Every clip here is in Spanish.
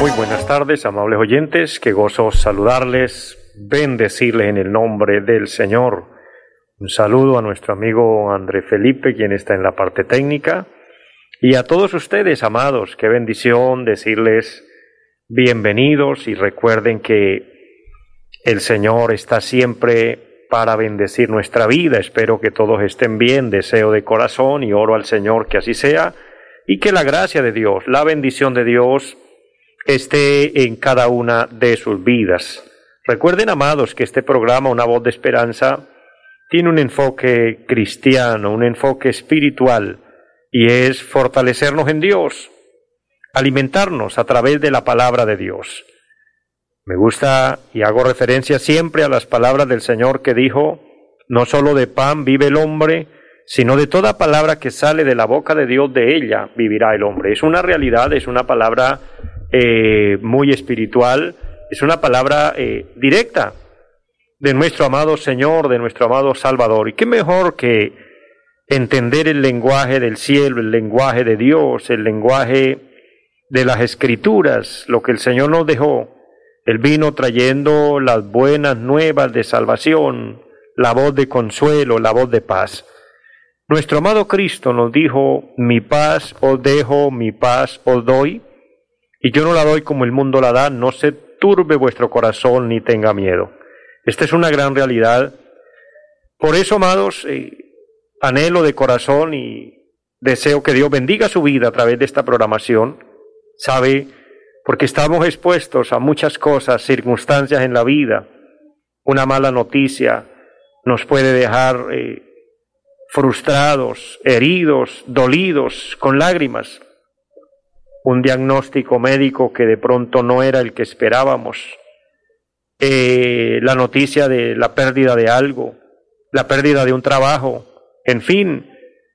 Muy buenas tardes, amables oyentes, qué gozo saludarles, bendecirles en el nombre del Señor. Un saludo a nuestro amigo André Felipe, quien está en la parte técnica, y a todos ustedes, amados, qué bendición decirles bienvenidos y recuerden que el Señor está siempre para bendecir nuestra vida. Espero que todos estén bien, deseo de corazón y oro al Señor que así sea y que la gracia de Dios, la bendición de Dios esté en cada una de sus vidas. Recuerden, amados, que este programa, Una voz de esperanza, tiene un enfoque cristiano, un enfoque espiritual, y es fortalecernos en Dios, alimentarnos a través de la palabra de Dios. Me gusta y hago referencia siempre a las palabras del Señor que dijo, no solo de pan vive el hombre, sino de toda palabra que sale de la boca de Dios, de ella vivirá el hombre. Es una realidad, es una palabra eh, muy espiritual, es una palabra eh, directa de nuestro amado Señor, de nuestro amado Salvador. Y qué mejor que entender el lenguaje del cielo, el lenguaje de Dios, el lenguaje de las escrituras, lo que el Señor nos dejó. Él vino trayendo las buenas nuevas de salvación, la voz de consuelo, la voz de paz. Nuestro amado Cristo nos dijo, mi paz os dejo, mi paz os doy, y yo no la doy como el mundo la da, no se turbe vuestro corazón ni tenga miedo. Esta es una gran realidad. Por eso, amados, eh, anhelo de corazón y deseo que Dios bendiga su vida a través de esta programación. Sabe, porque estamos expuestos a muchas cosas, circunstancias en la vida. Una mala noticia nos puede dejar eh, frustrados, heridos, dolidos, con lágrimas. Un diagnóstico médico que de pronto no era el que esperábamos. Eh, la noticia de la pérdida de algo, la pérdida de un trabajo, en fin,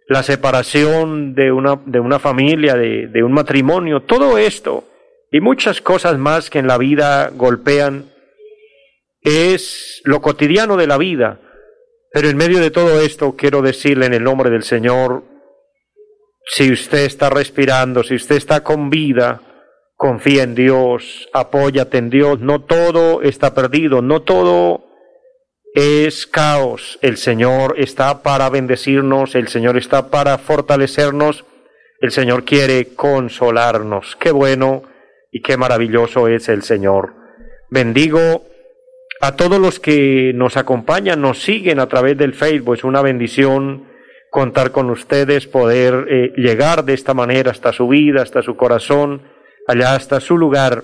la separación de una, de una familia, de, de un matrimonio, todo esto y muchas cosas más que en la vida golpean, es lo cotidiano de la vida. Pero en medio de todo esto quiero decirle en el nombre del Señor, si usted está respirando, si usted está con vida, confía en Dios, apóyate en Dios, no todo está perdido, no todo es caos, el Señor está para bendecirnos, el Señor está para fortalecernos, el Señor quiere consolarnos. Qué bueno y qué maravilloso es el Señor. Bendigo a todos los que nos acompañan, nos siguen a través del Facebook. Es una bendición contar con ustedes, poder eh, llegar de esta manera hasta su vida, hasta su corazón, allá hasta su lugar.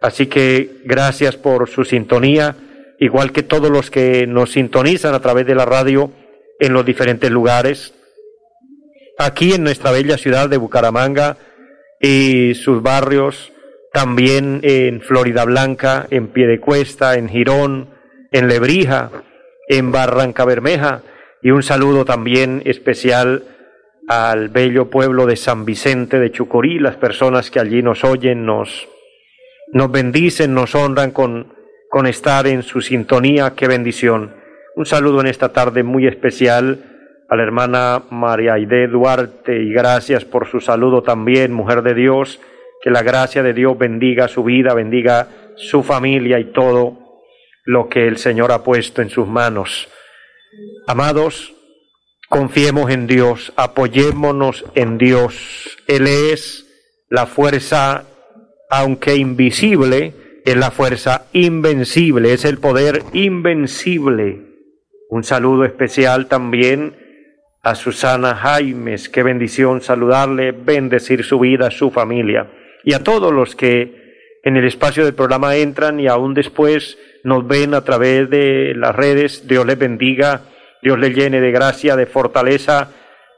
Así que gracias por su sintonía, igual que todos los que nos sintonizan a través de la radio en los diferentes lugares. Aquí en nuestra bella ciudad de Bucaramanga y sus barrios, también en Florida Blanca, en Piedecuesta, en Girón, en Lebrija, en Barranca Bermeja, y un saludo también especial al bello pueblo de San Vicente de Chucorí, las personas que allí nos oyen, nos, nos bendicen, nos honran con, con estar en su sintonía, qué bendición. Un saludo en esta tarde muy especial a la hermana María Aide Duarte y gracias por su saludo también, mujer de Dios, que la gracia de Dios bendiga su vida, bendiga su familia y todo lo que el Señor ha puesto en sus manos. Amados, confiemos en Dios, apoyémonos en Dios. Él es la fuerza, aunque invisible, es la fuerza invencible, es el poder invencible. Un saludo especial también a Susana Jaimes, qué bendición saludarle, bendecir su vida, su familia y a todos los que en el espacio del programa entran y aún después nos ven a través de las redes. Dios les bendiga, Dios les llene de gracia, de fortaleza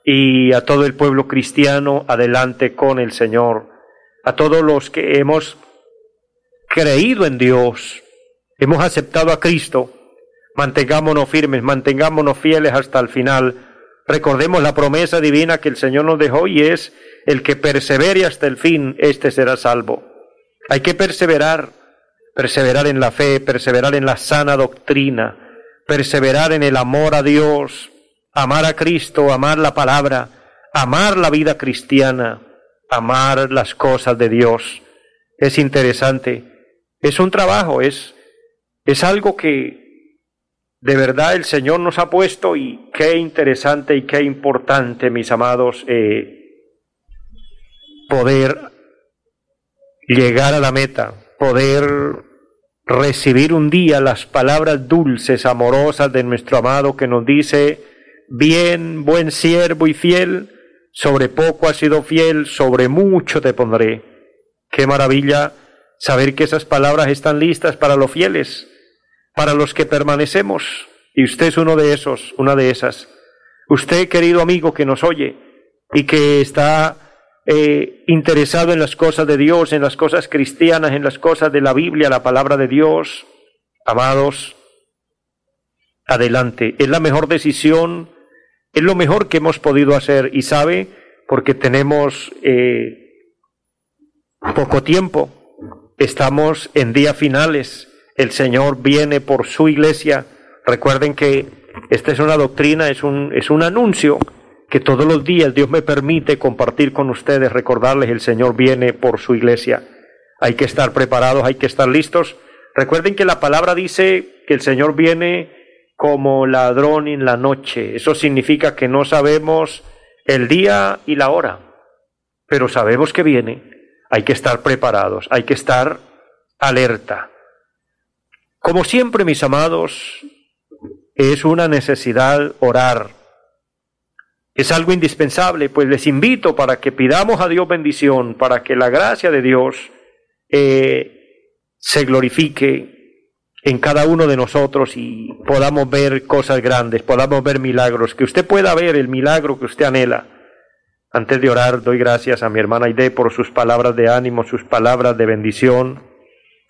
y a todo el pueblo cristiano adelante con el Señor, a todos los que hemos creído en Dios, hemos aceptado a Cristo, mantengámonos firmes, mantengámonos fieles hasta el final. Recordemos la promesa divina que el Señor nos dejó y es el que persevere hasta el fin, éste será salvo. Hay que perseverar, perseverar en la fe, perseverar en la sana doctrina, perseverar en el amor a Dios, amar a Cristo, amar la palabra, amar la vida cristiana, amar las cosas de Dios. Es interesante, es un trabajo, es, es algo que de verdad el Señor nos ha puesto y qué interesante y qué importante, mis amados, eh, poder llegar a la meta, poder recibir un día las palabras dulces, amorosas de nuestro amado que nos dice, bien, buen siervo y fiel, sobre poco has sido fiel, sobre mucho te pondré. Qué maravilla saber que esas palabras están listas para los fieles para los que permanecemos. Y usted es uno de esos, una de esas. Usted, querido amigo que nos oye y que está eh, interesado en las cosas de Dios, en las cosas cristianas, en las cosas de la Biblia, la palabra de Dios, amados, adelante. Es la mejor decisión, es lo mejor que hemos podido hacer y sabe, porque tenemos eh, poco tiempo, estamos en días finales el Señor viene por su iglesia. Recuerden que esta es una doctrina, es un, es un anuncio que todos los días Dios me permite compartir con ustedes, recordarles el Señor viene por su iglesia. Hay que estar preparados, hay que estar listos. Recuerden que la palabra dice que el Señor viene como ladrón en la noche. Eso significa que no sabemos el día y la hora, pero sabemos que viene. Hay que estar preparados, hay que estar alerta. Como siempre, mis amados, es una necesidad orar. Es algo indispensable, pues les invito para que pidamos a Dios bendición, para que la gracia de Dios eh, se glorifique en cada uno de nosotros y podamos ver cosas grandes, podamos ver milagros, que usted pueda ver el milagro que usted anhela. Antes de orar, doy gracias a mi hermana Aide por sus palabras de ánimo, sus palabras de bendición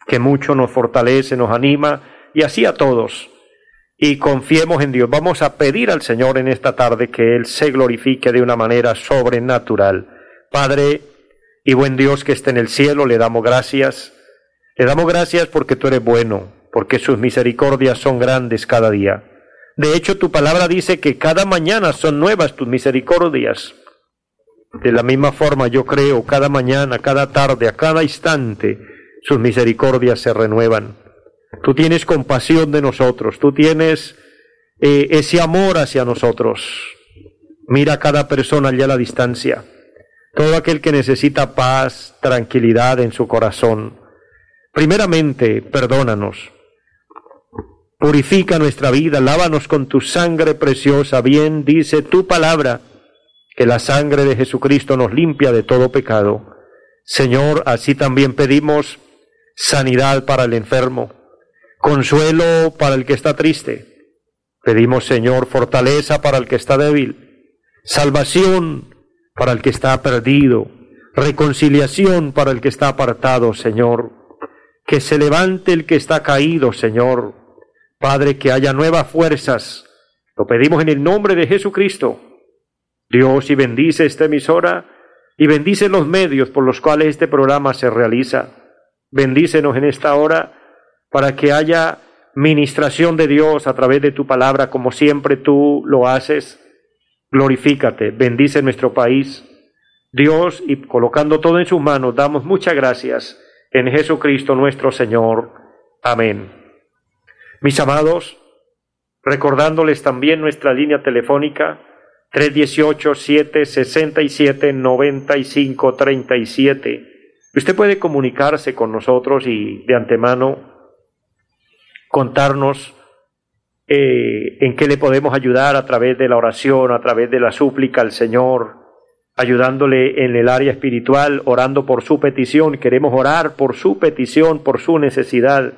que mucho nos fortalece, nos anima, y así a todos. Y confiemos en Dios. Vamos a pedir al Señor en esta tarde que Él se glorifique de una manera sobrenatural. Padre y buen Dios que esté en el cielo, le damos gracias. Le damos gracias porque tú eres bueno, porque sus misericordias son grandes cada día. De hecho, tu palabra dice que cada mañana son nuevas tus misericordias. De la misma forma yo creo, cada mañana, cada tarde, a cada instante, sus misericordias se renuevan. Tú tienes compasión de nosotros, tú tienes eh, ese amor hacia nosotros. Mira a cada persona allá a la distancia, todo aquel que necesita paz, tranquilidad en su corazón. Primeramente, perdónanos. Purifica nuestra vida, lávanos con tu sangre preciosa. Bien dice tu palabra, que la sangre de Jesucristo nos limpia de todo pecado. Señor, así también pedimos sanidad para el enfermo, consuelo para el que está triste. Pedimos, Señor, fortaleza para el que está débil, salvación para el que está perdido, reconciliación para el que está apartado, Señor. Que se levante el que está caído, Señor. Padre, que haya nuevas fuerzas. Lo pedimos en el nombre de Jesucristo. Dios y bendice esta emisora y bendice los medios por los cuales este programa se realiza. Bendícenos en esta hora para que haya ministración de Dios a través de tu palabra, como siempre tú lo haces. Glorifícate, bendice nuestro país. Dios, y colocando todo en sus manos, damos muchas gracias en Jesucristo nuestro Señor. Amén. Mis amados, recordándoles también nuestra línea telefónica 318-767-9537. Usted puede comunicarse con nosotros y de antemano contarnos eh, en qué le podemos ayudar a través de la oración, a través de la súplica al Señor, ayudándole en el área espiritual, orando por su petición. Queremos orar por su petición, por su necesidad.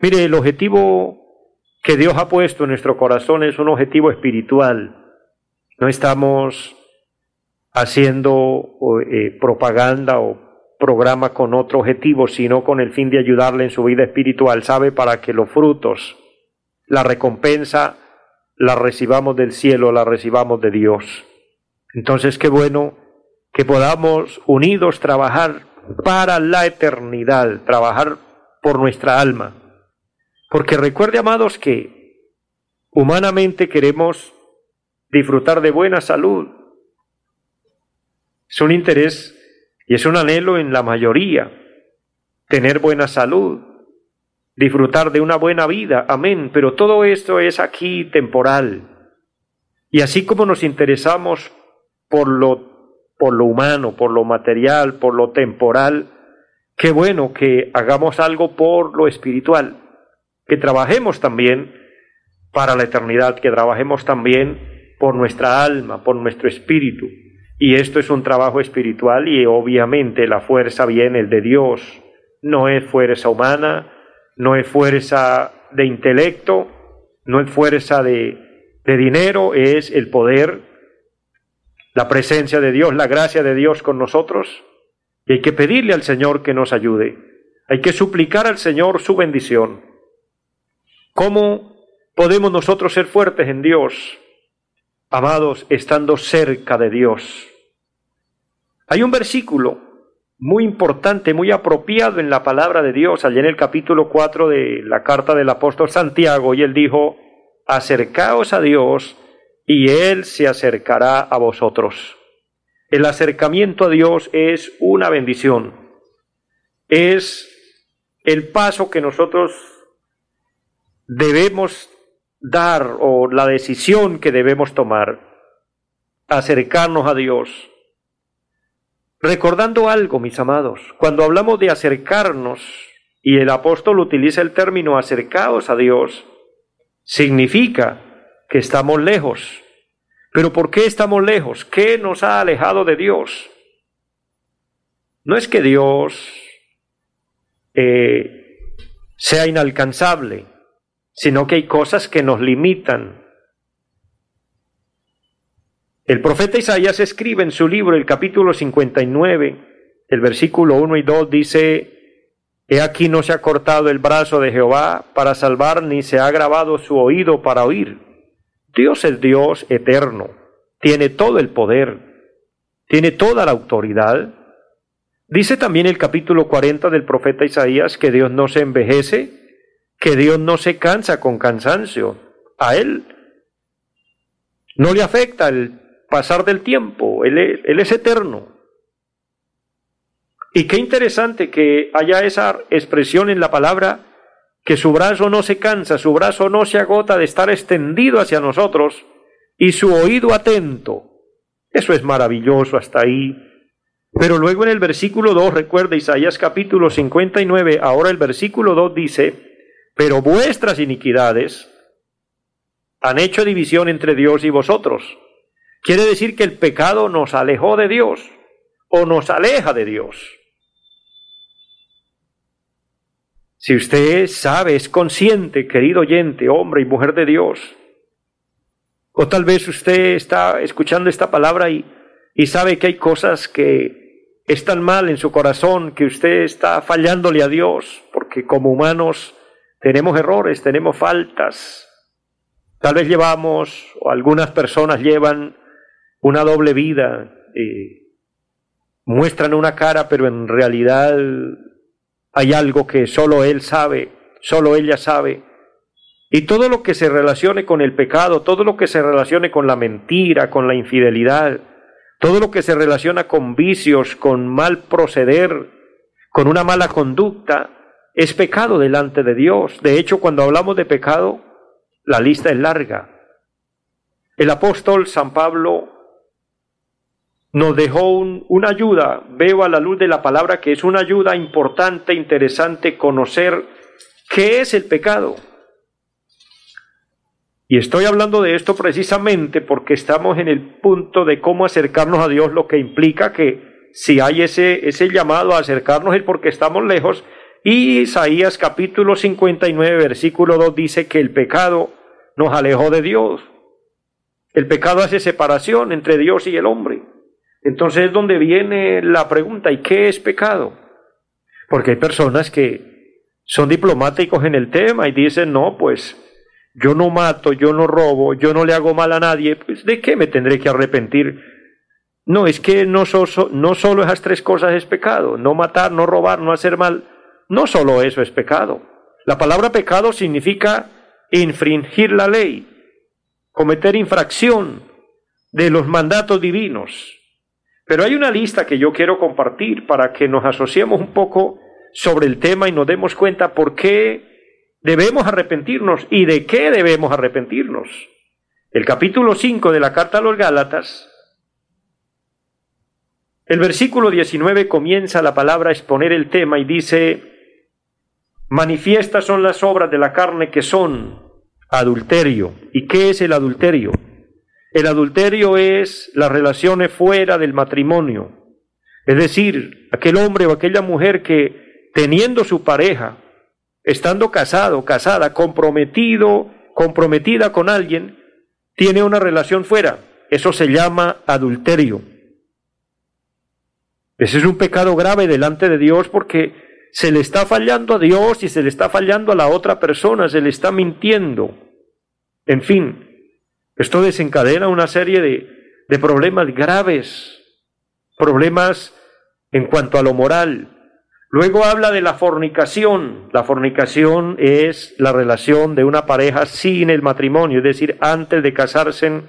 Mire, el objetivo que Dios ha puesto en nuestro corazón es un objetivo espiritual. No estamos haciendo eh, propaganda o programa con otro objetivo, sino con el fin de ayudarle en su vida espiritual. Sabe para que los frutos, la recompensa, la recibamos del cielo, la recibamos de Dios. Entonces, qué bueno que podamos unidos trabajar para la eternidad, trabajar por nuestra alma. Porque recuerde, amados, que humanamente queremos disfrutar de buena salud. Es un interés y es un anhelo en la mayoría, tener buena salud, disfrutar de una buena vida, amén, pero todo esto es aquí temporal. Y así como nos interesamos por lo, por lo humano, por lo material, por lo temporal, qué bueno que hagamos algo por lo espiritual, que trabajemos también para la eternidad, que trabajemos también por nuestra alma, por nuestro espíritu. Y esto es un trabajo espiritual y obviamente la fuerza viene de Dios. No es fuerza humana, no es fuerza de intelecto, no es fuerza de, de dinero, es el poder, la presencia de Dios, la gracia de Dios con nosotros. Y hay que pedirle al Señor que nos ayude. Hay que suplicar al Señor su bendición. ¿Cómo podemos nosotros ser fuertes en Dios? amados, estando cerca de Dios. Hay un versículo muy importante, muy apropiado en la palabra de Dios, allá en el capítulo 4 de la carta del apóstol Santiago, y él dijo, acercaos a Dios y Él se acercará a vosotros. El acercamiento a Dios es una bendición, es el paso que nosotros debemos dar o la decisión que debemos tomar, acercarnos a Dios. Recordando algo, mis amados, cuando hablamos de acercarnos, y el apóstol utiliza el término acercaos a Dios, significa que estamos lejos. Pero ¿por qué estamos lejos? ¿Qué nos ha alejado de Dios? No es que Dios eh, sea inalcanzable, sino que hay cosas que nos limitan. El profeta Isaías escribe en su libro, el capítulo 59, el versículo 1 y 2, dice, He aquí no se ha cortado el brazo de Jehová para salvar, ni se ha grabado su oído para oír. Dios es Dios eterno, tiene todo el poder, tiene toda la autoridad. Dice también el capítulo 40 del profeta Isaías que Dios no se envejece, que Dios no se cansa con cansancio. A Él no le afecta el pasar del tiempo, Él es, eterno. Y qué interesante que haya esa expresión en la palabra, que su brazo no se cansa, su brazo no se agota de estar extendido hacia nosotros y su oído atento. Eso es maravilloso hasta ahí. Pero luego en el versículo 2, recuerda Isaías capítulo 59, ahora el versículo 2 dice, pero vuestras iniquidades han hecho división entre Dios y vosotros. Quiere decir que el pecado nos alejó de Dios o nos aleja de Dios. Si usted sabe, es consciente, querido oyente, hombre y mujer de Dios, o tal vez usted está escuchando esta palabra y, y sabe que hay cosas que están mal en su corazón, que usted está fallándole a Dios, porque como humanos tenemos errores, tenemos faltas. Tal vez llevamos, o algunas personas llevan una doble vida, y muestran una cara, pero en realidad hay algo que solo él sabe, solo ella sabe. Y todo lo que se relacione con el pecado, todo lo que se relacione con la mentira, con la infidelidad, todo lo que se relaciona con vicios, con mal proceder, con una mala conducta, es pecado delante de Dios. De hecho, cuando hablamos de pecado, la lista es larga. El apóstol San Pablo nos dejó una ayuda, veo a la luz de la palabra que es una ayuda importante, interesante conocer qué es el pecado. Y estoy hablando de esto precisamente porque estamos en el punto de cómo acercarnos a Dios, lo que implica que si hay ese, ese llamado a acercarnos es porque estamos lejos y Isaías capítulo 59, versículo 2 dice que el pecado nos alejó de Dios. El pecado hace separación entre Dios y el hombre. Entonces es donde viene la pregunta, ¿y qué es pecado? Porque hay personas que son diplomáticos en el tema y dicen, no, pues yo no mato, yo no robo, yo no le hago mal a nadie, pues ¿de qué me tendré que arrepentir? No, es que no, no solo esas tres cosas es pecado, no matar, no robar, no hacer mal, no solo eso es pecado. La palabra pecado significa infringir la ley, cometer infracción de los mandatos divinos. Pero hay una lista que yo quiero compartir para que nos asociemos un poco sobre el tema y nos demos cuenta por qué debemos arrepentirnos y de qué debemos arrepentirnos. El capítulo 5 de la carta a los Gálatas, el versículo 19 comienza la palabra a exponer el tema y dice, manifiestas son las obras de la carne que son adulterio. ¿Y qué es el adulterio? El adulterio es las relaciones fuera del matrimonio. Es decir, aquel hombre o aquella mujer que teniendo su pareja, estando casado, casada, comprometido, comprometida con alguien, tiene una relación fuera. Eso se llama adulterio. Ese es un pecado grave delante de Dios porque se le está fallando a Dios y se le está fallando a la otra persona, se le está mintiendo. En fin, esto desencadena una serie de, problemas graves, problemas en cuanto a lo moral. Luego habla de la fornicación. La fornicación es la relación de una pareja sin el matrimonio, es decir, antes de casarse,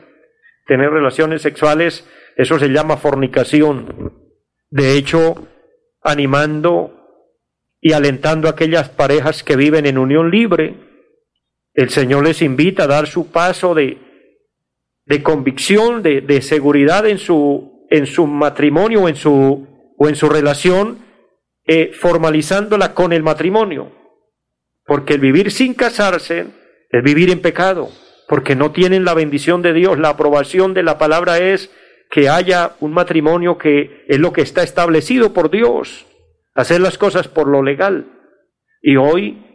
tener relaciones sexuales, eso se llama fornicación. De hecho, animando y alentando a aquellas parejas que viven en unión libre, el Señor les invita a dar su paso de, de convicción, de, de, seguridad en su, en su matrimonio en su, o en su relación, eh, formalizándola con el matrimonio. Porque el vivir sin casarse es vivir en pecado, porque no tienen la bendición de Dios. La aprobación de la palabra es que haya un matrimonio que es lo que está establecido por Dios, hacer las cosas por lo legal. Y hoy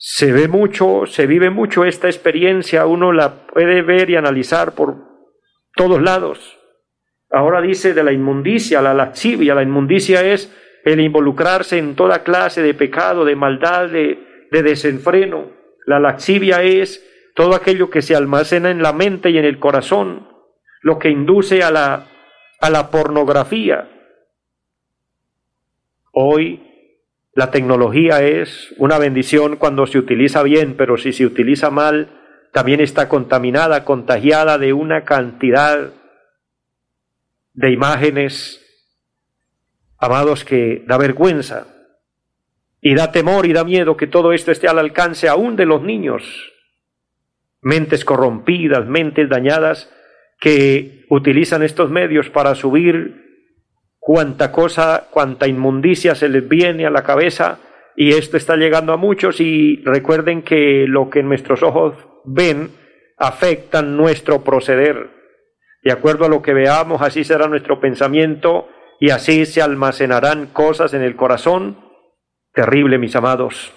se ve mucho, se vive mucho esta experiencia, uno la puede ver y analizar por todos lados. Ahora dice de la inmundicia, la lascivia, la inmundicia es el involucrarse en toda clase de pecado, de maldad, de, desenfreno. La lascivia es todo aquello que se almacena en la mente y en el corazón, lo que induce a la, a la pornografía. Hoy la tecnología es una bendición cuando se utiliza bien, pero si se utiliza mal, también está contaminada, contagiada de una cantidad de imágenes, amados, que da vergüenza y da temor y da miedo que todo esto esté al alcance aún de los niños. Mentes corrompidas, mentes dañadas que utilizan estos medios para subir cuánta cosa, cuánta inmundicia se les viene a la cabeza y esto está llegando a muchos y recuerden que lo que nuestros ojos ven afecta nuestro proceder. De acuerdo a lo que veamos, así será nuestro pensamiento y así se almacenarán cosas en el corazón. Terrible, mis amados.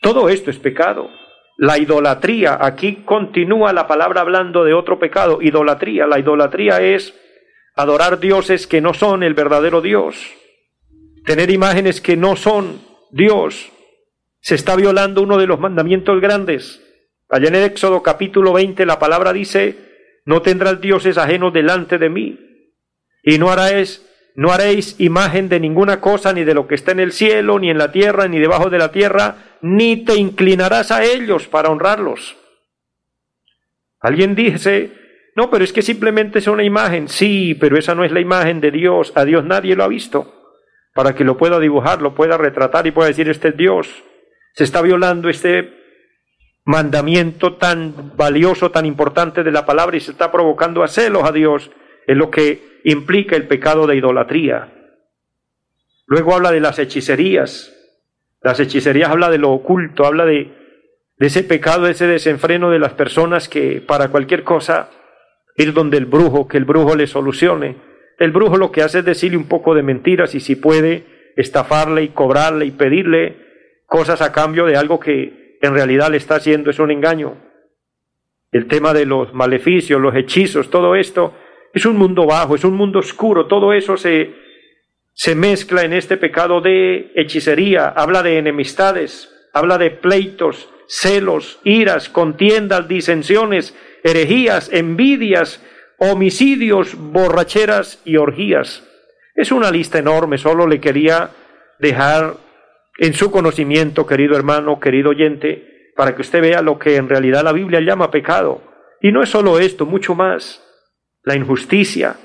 Todo esto es pecado. La idolatría, aquí continúa la palabra hablando de otro pecado, idolatría. La idolatría es adorar dioses que no son el verdadero Dios, tener imágenes que no son Dios. Se está violando uno de los mandamientos grandes. Allá en el Éxodo capítulo 20 la palabra dice, no tendrás dioses ajenos delante de mí, y no haréis, no haréis imagen de ninguna cosa, ni de lo que está en el cielo, ni en la tierra, ni debajo de la tierra, ni te inclinarás a ellos para honrarlos. Alguien dice, no, pero es que simplemente es una imagen. Sí, pero esa no es la imagen de Dios. A Dios nadie lo ha visto. Para que lo pueda dibujar, lo pueda retratar y pueda decir, este es Dios. Se está violando este mandamiento tan valioso, tan importante de la palabra y se está provocando a celos a Dios. Es lo que implica el pecado de idolatría. Luego habla de las hechicerías. Las hechicerías habla de lo oculto, habla de, de ese pecado, de ese desenfreno de las personas que para cualquier cosa ir donde el brujo, que el brujo le solucione. El brujo lo que hace es decirle un poco de mentiras y si puede estafarle y cobrarle y pedirle cosas a cambio de algo que en realidad le está haciendo es un engaño. el tema de los maleficios, los hechizos, todo esto, es un mundo bajo, es un mundo oscuro, todo eso se, se mezcla en este pecado de hechicería, habla de enemistades, habla de pleitos, celos, iras, contiendas, disensiones, herejías, envidias, homicidios, borracheras y orgías. Es una lista enorme, solo le quería dejar en su conocimiento, querido hermano, querido oyente, para que usted vea lo que en realidad la Biblia llama pecado. Y no es solo esto, mucho más. La injusticia,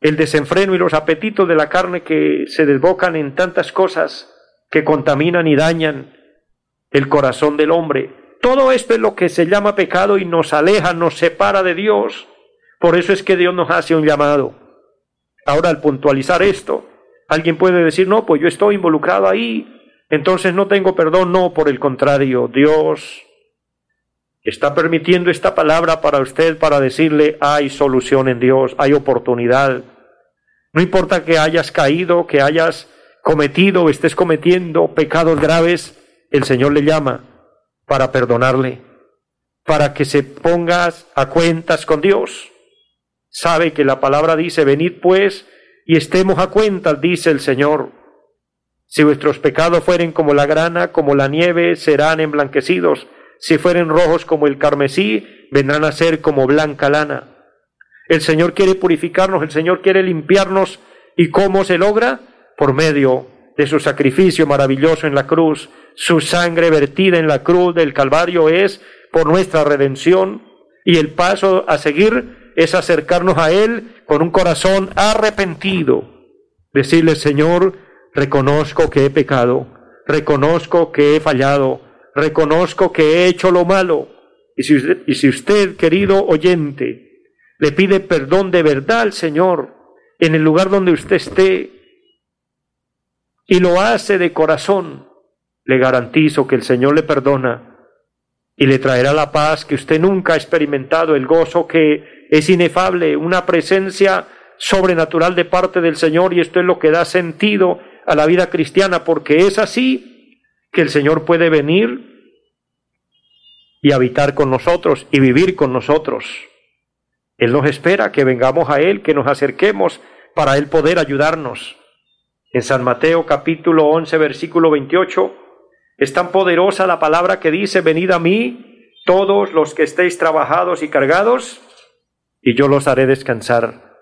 el desenfreno y los apetitos de la carne que se desbocan en tantas cosas que contaminan y dañan el corazón del hombre. Todo esto es lo que se llama pecado y nos aleja, nos separa de Dios. Por eso es que Dios nos hace un llamado. Ahora, al puntualizar esto, alguien puede decir, no, pues yo estoy involucrado ahí, entonces no tengo perdón. No, por el contrario, Dios está permitiendo esta palabra para usted para decirle, hay solución en Dios, hay oportunidad. No importa que hayas caído, que hayas cometido estés cometiendo pecados graves, el Señor le llama para perdonarle, para que se pongas a cuentas con Dios. Sabe que la palabra dice, venid pues y estemos a cuentas, dice el Señor. Si vuestros pecados fueren como la grana, como la nieve, serán emblanquecidos si fueren rojos como el carmesí, vendrán a ser como blanca lana. El Señor quiere purificarnos, el Señor quiere limpiarnos. ¿Y cómo se logra? Por medio de su sacrificio maravilloso en la cruz. Su sangre vertida en la cruz del Calvario es por nuestra redención. Y el paso a seguir es acercarnos a Él con un corazón arrepentido. Decirle, Señor, reconozco que he pecado, reconozco que he fallado, reconozco que he hecho lo malo. Y si usted, querido oyente, le pide perdón de verdad al Señor en el lugar donde usted esté y lo hace de corazón, le garantizo que el Señor le perdona y le traerá la paz que usted nunca ha experimentado, el gozo que es inefable, una presencia sobrenatural de parte del Señor y esto es lo que da sentido a la vida cristiana porque es así que el Señor puede venir y habitar con nosotros y vivir con nosotros. Él nos espera que vengamos a Él, que nos acerquemos para Él poder ayudarnos. En San Mateo capítulo 11 versículo 28 es tan poderosa la palabra que dice, venid a mí todos los que estéis trabajados y cargados, y yo los haré descansar.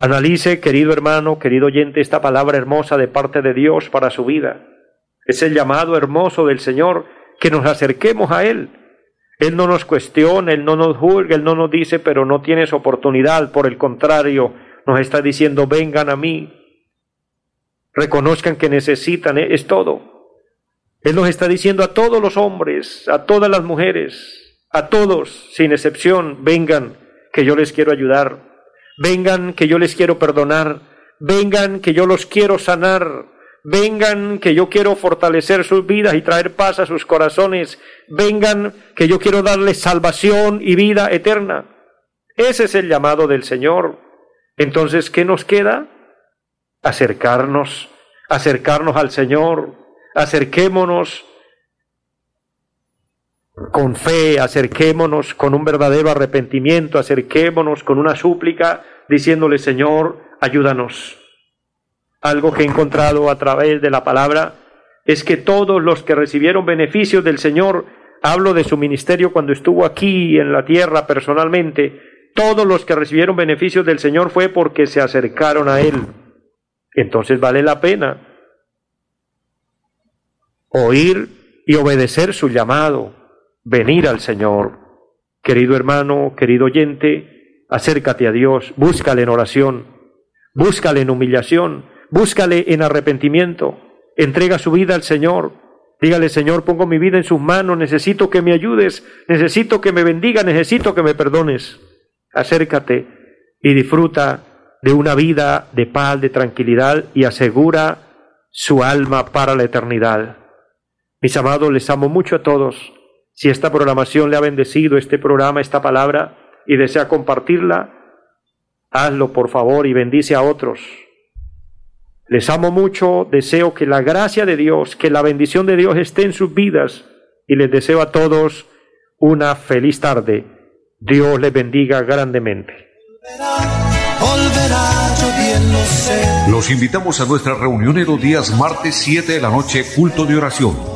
Analice, querido hermano, querido oyente, esta palabra hermosa de parte de Dios para su vida. Es el llamado hermoso del Señor que nos acerquemos a Él. Él no nos cuestiona, Él no nos juzga, Él no nos dice, pero no tienes oportunidad. Por el contrario, nos está diciendo, vengan a mí. Reconozcan que necesitan, es todo. Él nos está diciendo a todos los hombres, a todas las mujeres, a todos, sin excepción, vengan, que yo les quiero ayudar. Vengan, que yo les quiero perdonar. Vengan, que yo los quiero sanar. Vengan que yo quiero fortalecer sus vidas y traer paz a sus corazones. Vengan que yo quiero darles salvación y vida eterna. Ese es el llamado del Señor. Entonces, ¿qué nos queda? Acercarnos, acercarnos al Señor, acerquémonos con fe, acerquémonos con un verdadero arrepentimiento, acerquémonos con una súplica diciéndole, Señor, ayúdanos algo que he encontrado a través de la palabra es que todos los que recibieron beneficios del Señor, hablo de su ministerio cuando estuvo aquí en la tierra personalmente, todos los que recibieron beneficios del Señor fue porque se acercaron a Él. Entonces vale la pena oír y obedecer su llamado, venir al Señor. Querido hermano, querido oyente, acércate a Dios, búscale en oración, búscale en humillación, búscale en arrepentimiento, entrega su vida al Señor, dígale Señor, pongo mi vida en sus manos, necesito que me ayudes, necesito que me bendiga, necesito que me perdones. Acércate y disfruta de una vida de paz, de tranquilidad y asegura su alma para la eternidad. Mis amados, les amo mucho a todos. Si esta programación le ha bendecido, este programa, esta palabra, y desea compartirla, hazlo por favor y bendice a otros. Les amo mucho, deseo que la gracia de Dios, que la bendición de Dios esté en sus vidas y les deseo a todos una feliz tarde. Dios les bendiga grandemente. Los invitamos a nuestra reunión en los días martes 7 de la noche, culto de oración.